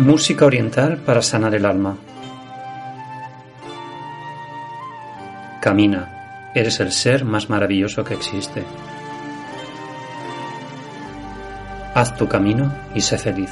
Música oriental para sanar el alma. Camina, eres el ser más maravilloso que existe. Haz tu camino y sé feliz.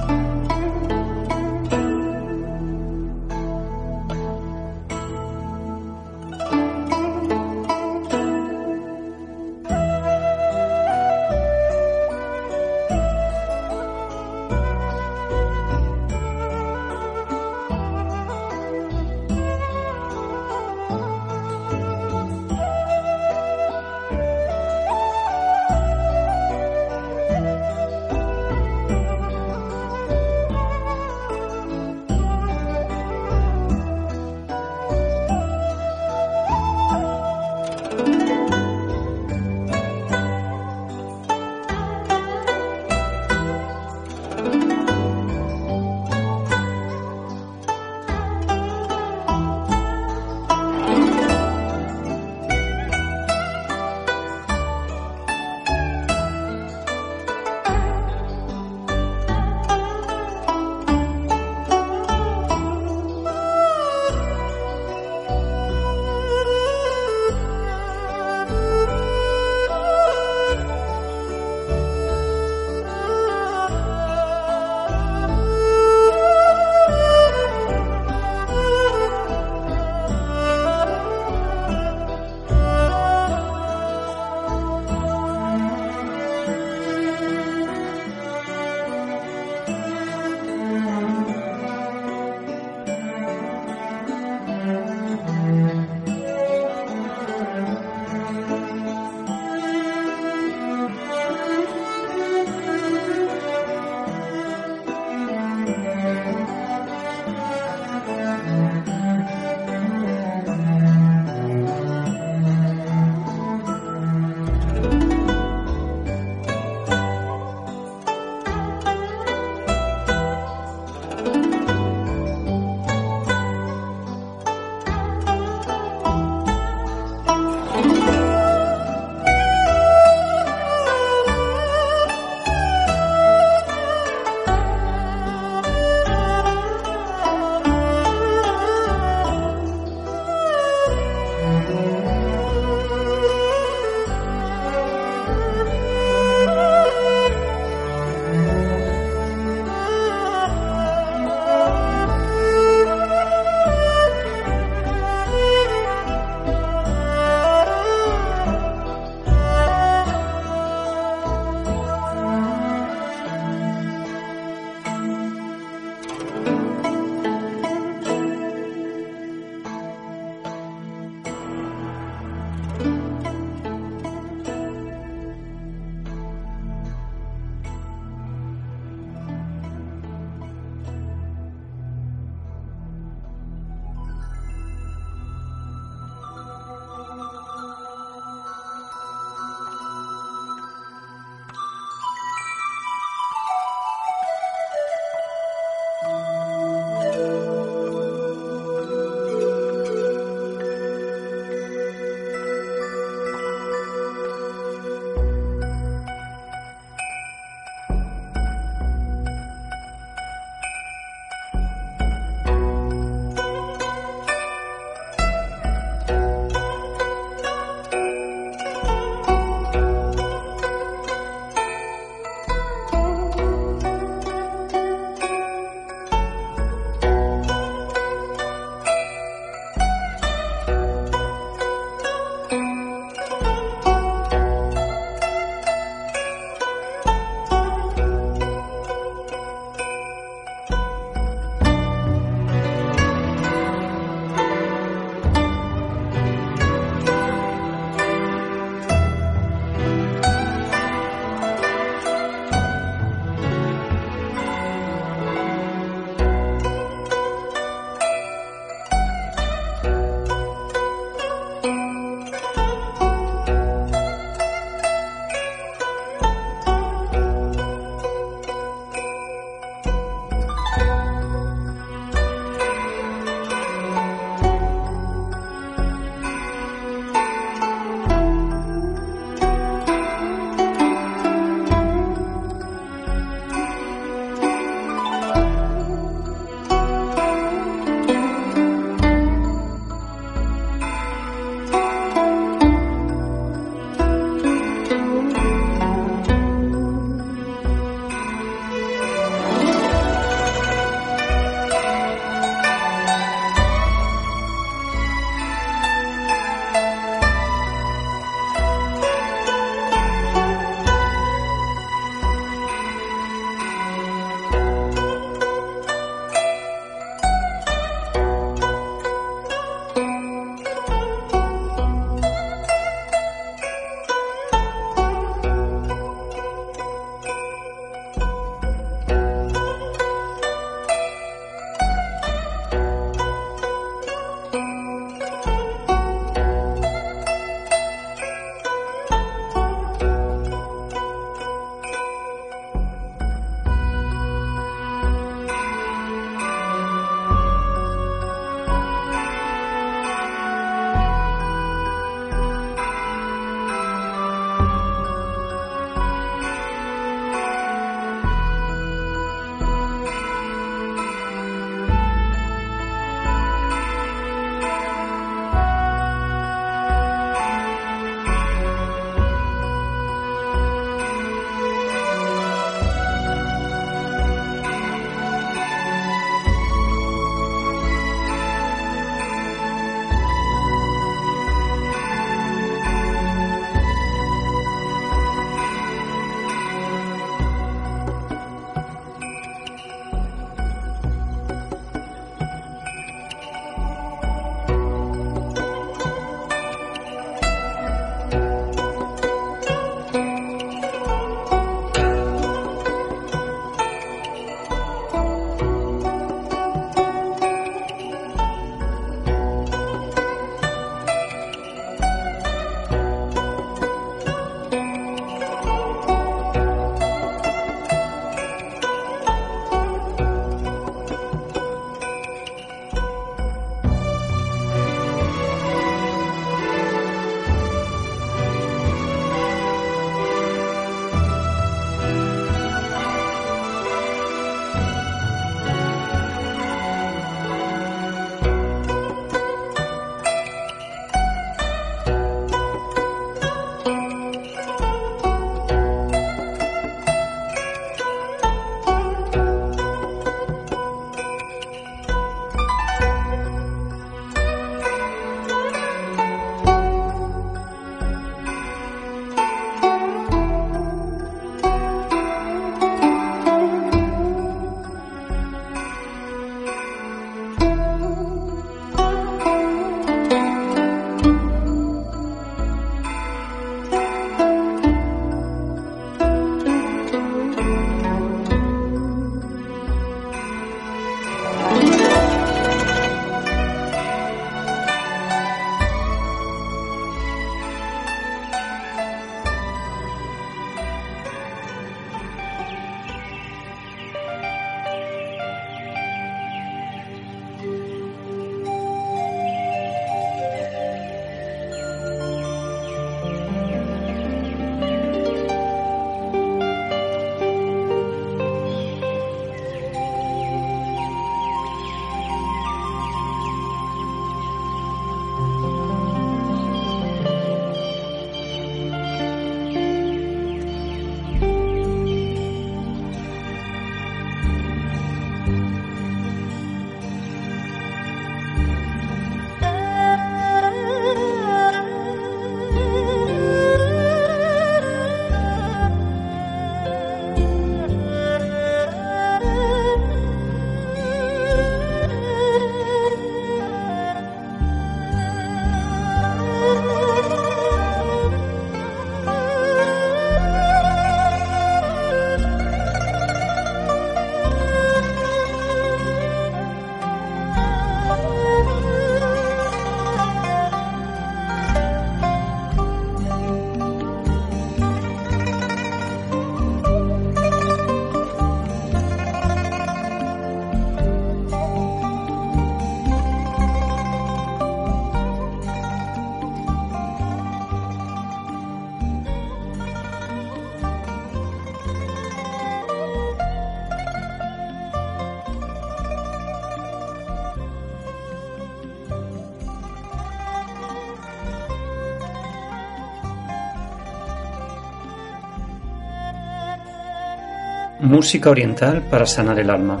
Música oriental para sanar el alma.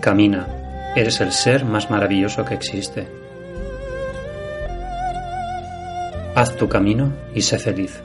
Camina, eres el ser más maravilloso que existe. Haz tu camino y sé feliz.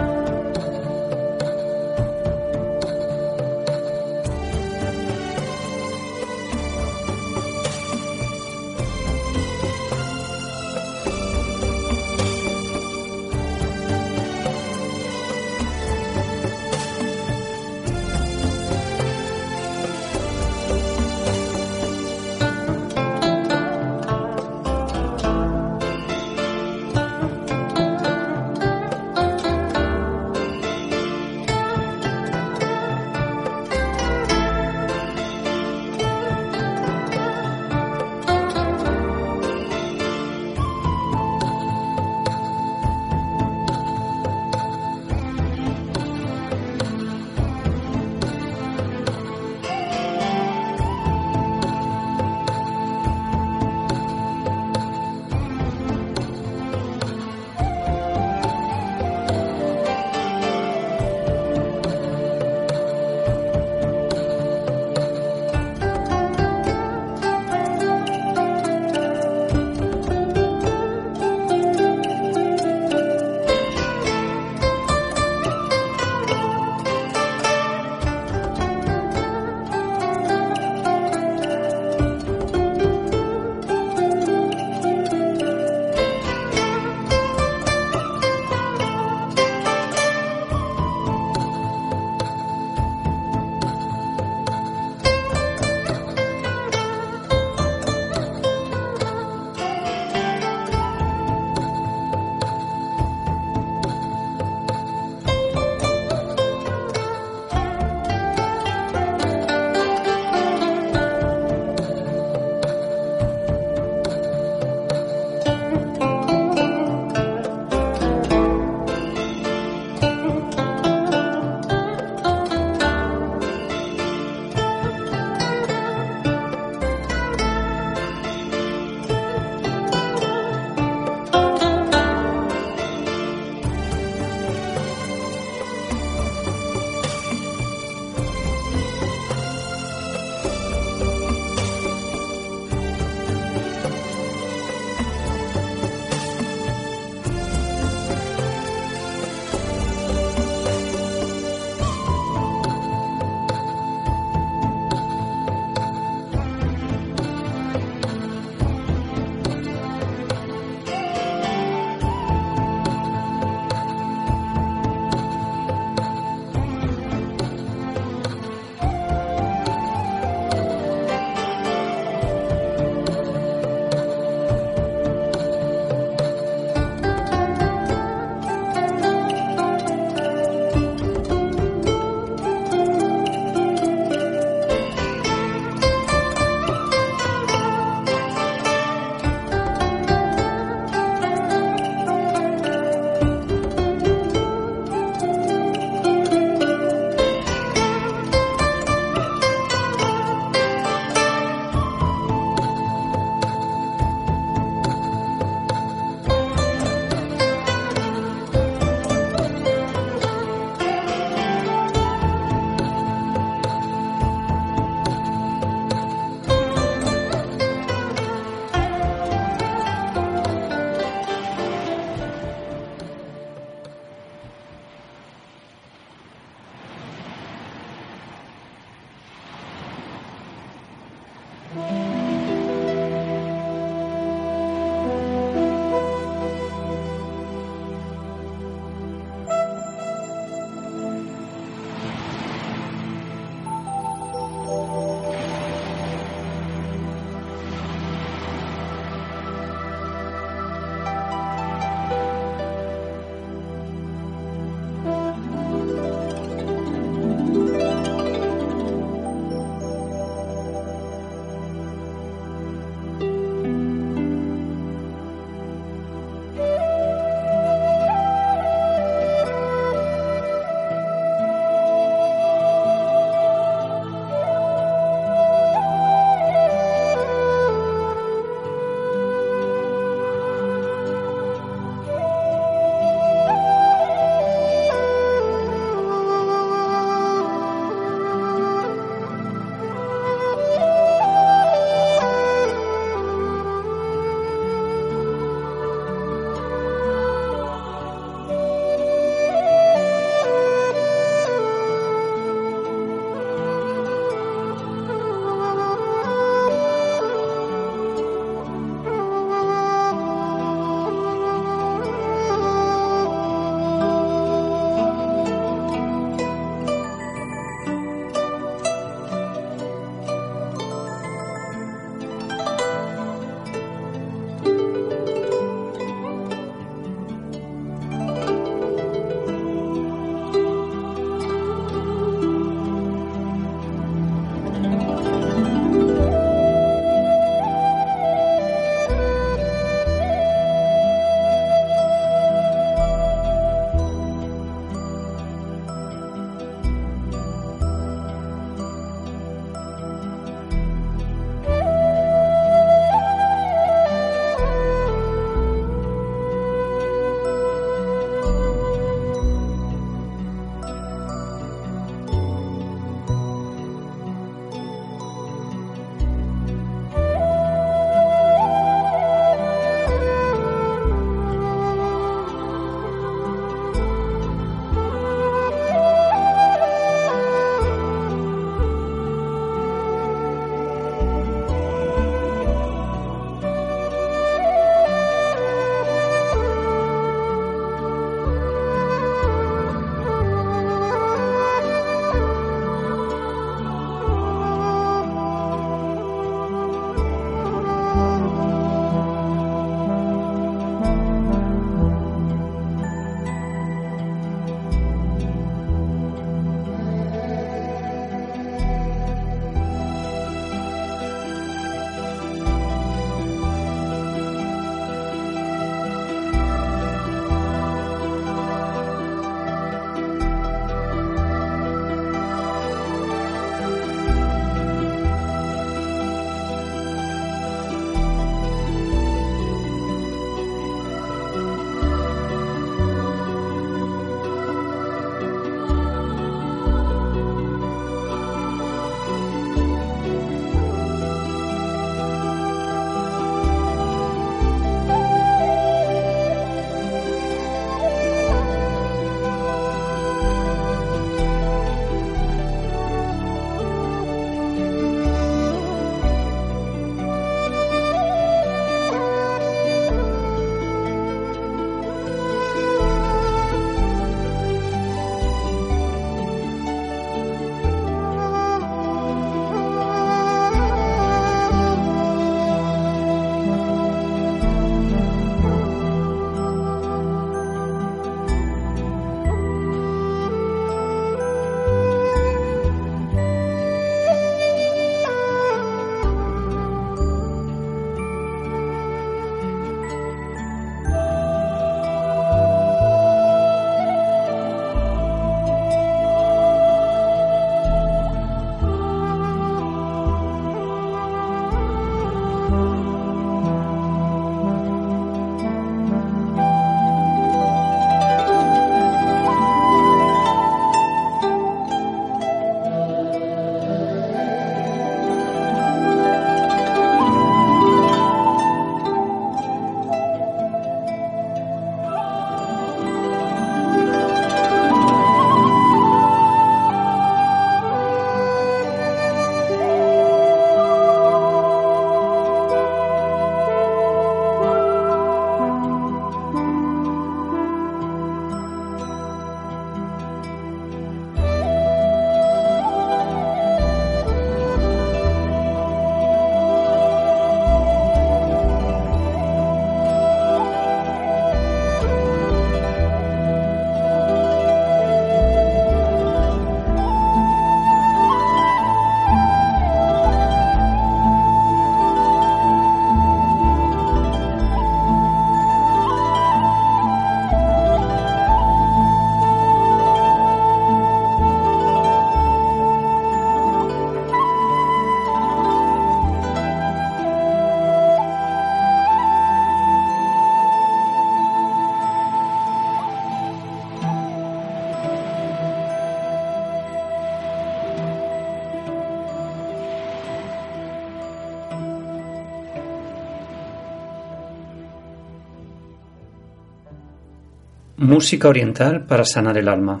Música oriental para sanar el alma.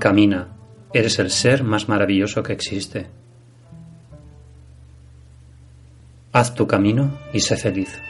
Camina, eres el ser más maravilloso que existe. Haz tu camino y sé feliz.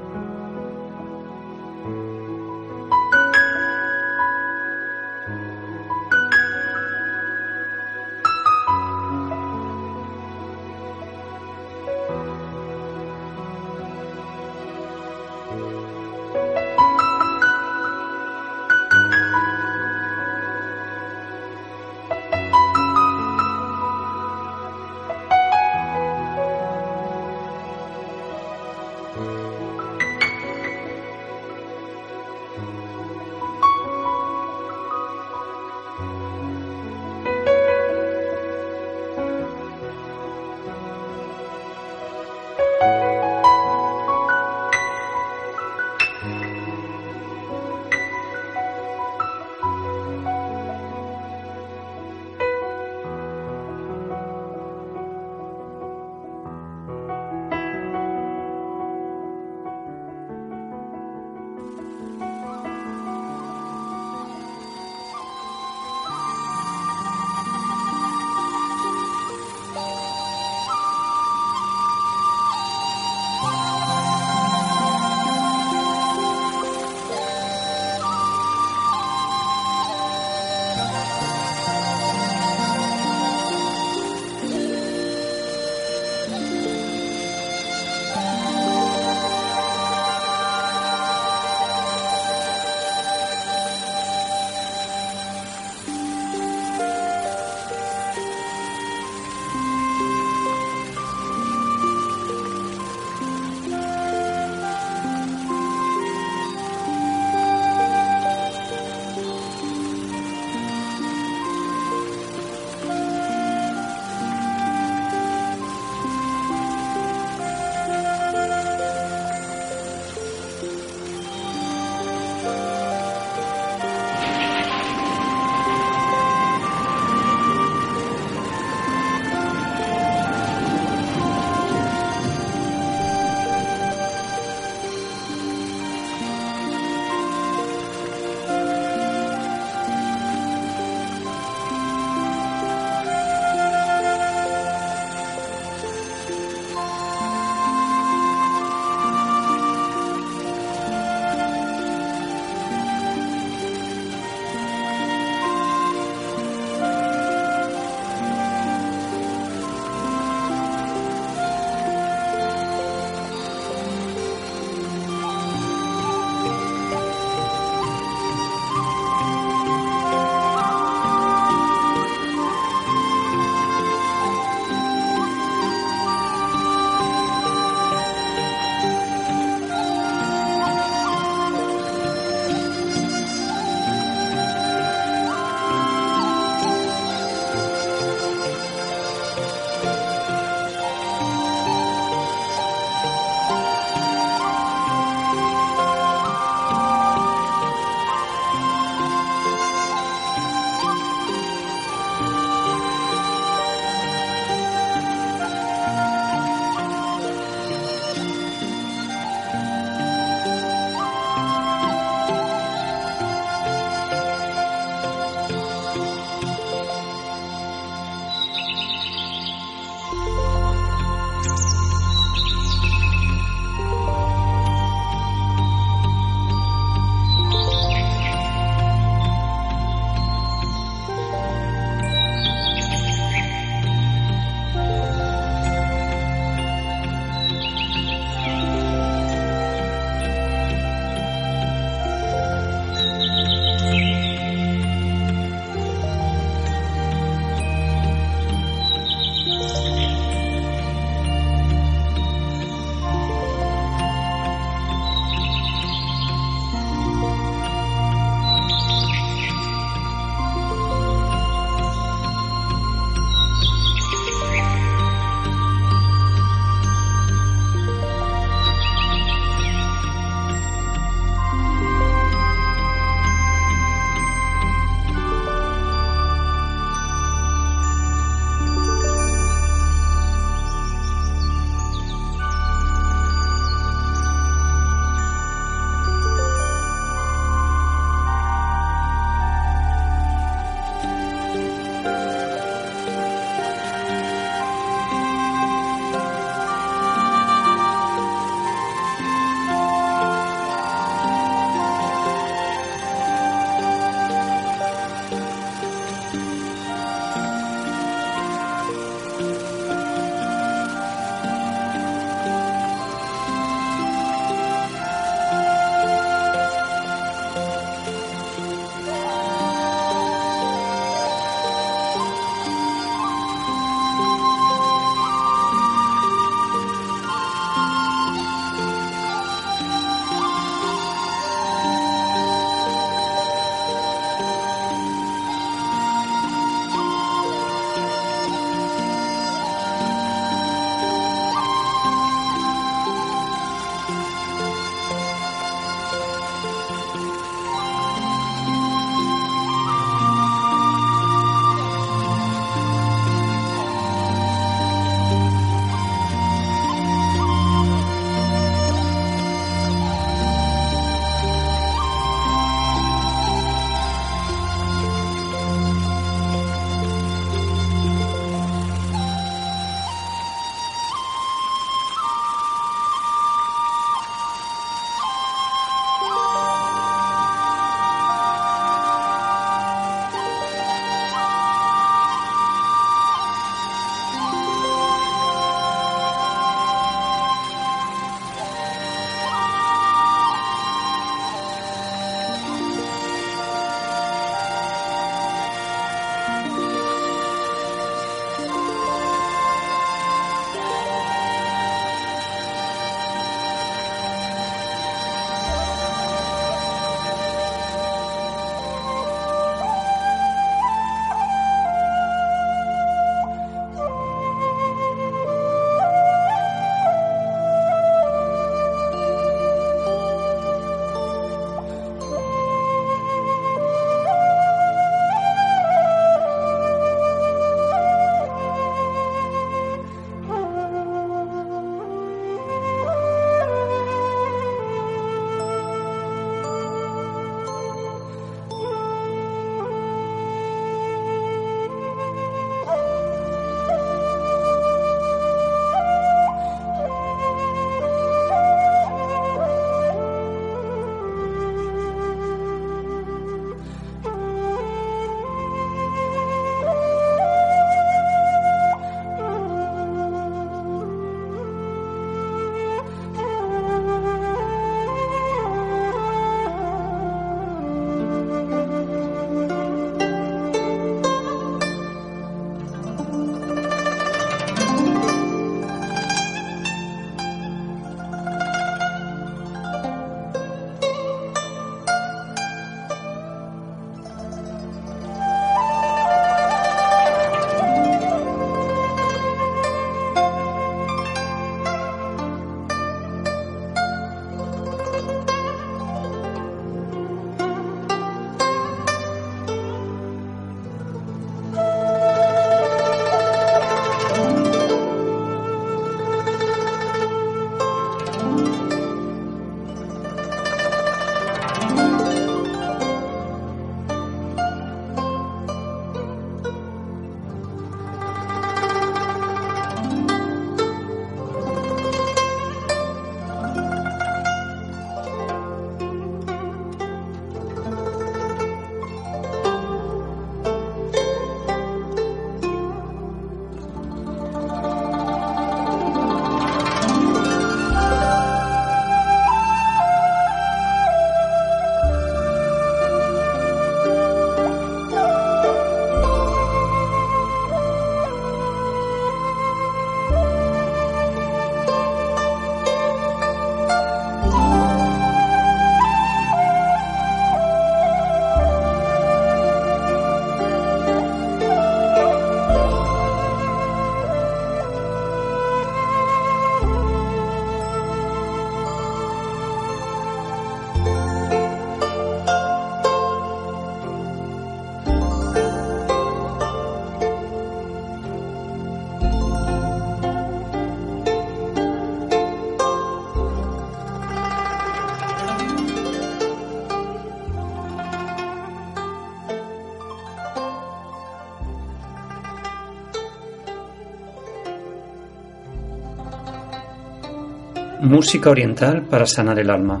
Música oriental para sanar el alma.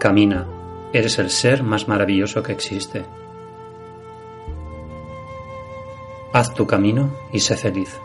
Camina, eres el ser más maravilloso que existe. Haz tu camino y sé feliz.